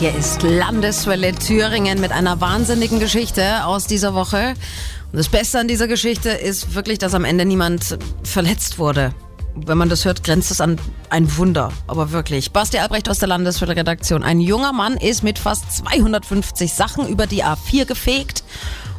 Hier ist Landeswelle Thüringen mit einer wahnsinnigen Geschichte aus dieser Woche. Und das Beste an dieser Geschichte ist wirklich, dass am Ende niemand verletzt wurde. Wenn man das hört, grenzt es an ein Wunder. Aber wirklich. Basti Albrecht aus der Landeswelle Redaktion. Ein junger Mann ist mit fast 250 Sachen über die A4 gefegt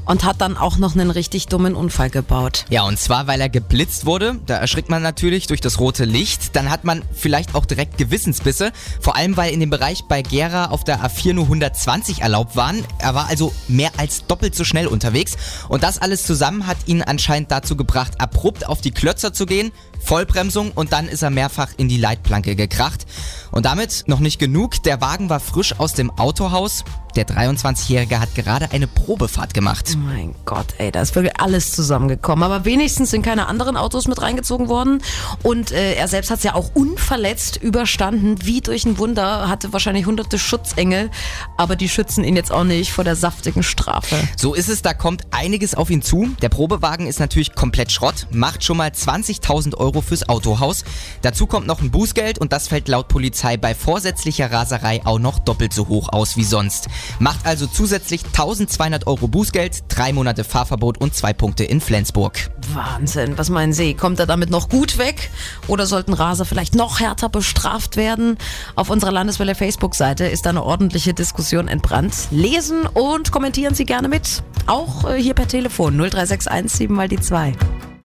und hat dann auch noch einen richtig dummen Unfall gebaut. Ja, und zwar, weil er geblitzt wurde. Da erschrickt man natürlich durch das rote Licht. Dann hat man vielleicht auch direkt Gewissensbisse. Vor allem, weil in dem Bereich bei Gera auf der A4 nur 120 erlaubt waren. Er war also mehr als doppelt so schnell unterwegs. Und das alles zusammen hat ihn anscheinend dazu gebracht, abrupt auf die Klötzer zu gehen, Vollbremsung und dann ist er mehrfach in die Leitplanke gekracht. Und damit noch nicht genug. Der Wagen war frisch aus dem Autohaus. Der 23-Jährige hat gerade eine Probefahrt gemacht. Oh mein Gott, ey, da ist wirklich alles zusammengekommen. Aber wenigstens sind keine anderen Autos mit reingezogen worden. Und äh, er selbst hat es ja auch unverletzt überstanden, wie durch ein Wunder. Hatte wahrscheinlich hunderte Schutzengel, aber die schützen ihn jetzt auch nicht vor der saftigen Strafe. So ist es, da kommt einiges auf ihn zu. Der Probewagen ist natürlich komplett Schrott, macht schon mal 20.000 Euro fürs Autohaus. Dazu kommt noch ein Bußgeld und das fällt laut Polizei bei vorsätzlicher Raserei auch noch doppelt so hoch aus wie sonst. Macht also zusätzlich 1200 Euro Bußgeld, drei Monate Fahrverbot und zwei Punkte in Flensburg. Wahnsinn, was meinen Sie? Kommt er damit noch gut weg? Oder sollten Raser vielleicht noch härter bestraft werden? Auf unserer Landeswelle Facebook-Seite ist eine ordentliche Diskussion entbrannt. Lesen und kommentieren Sie gerne mit. Auch äh, hier per Telefon 0361 7 mal die 2.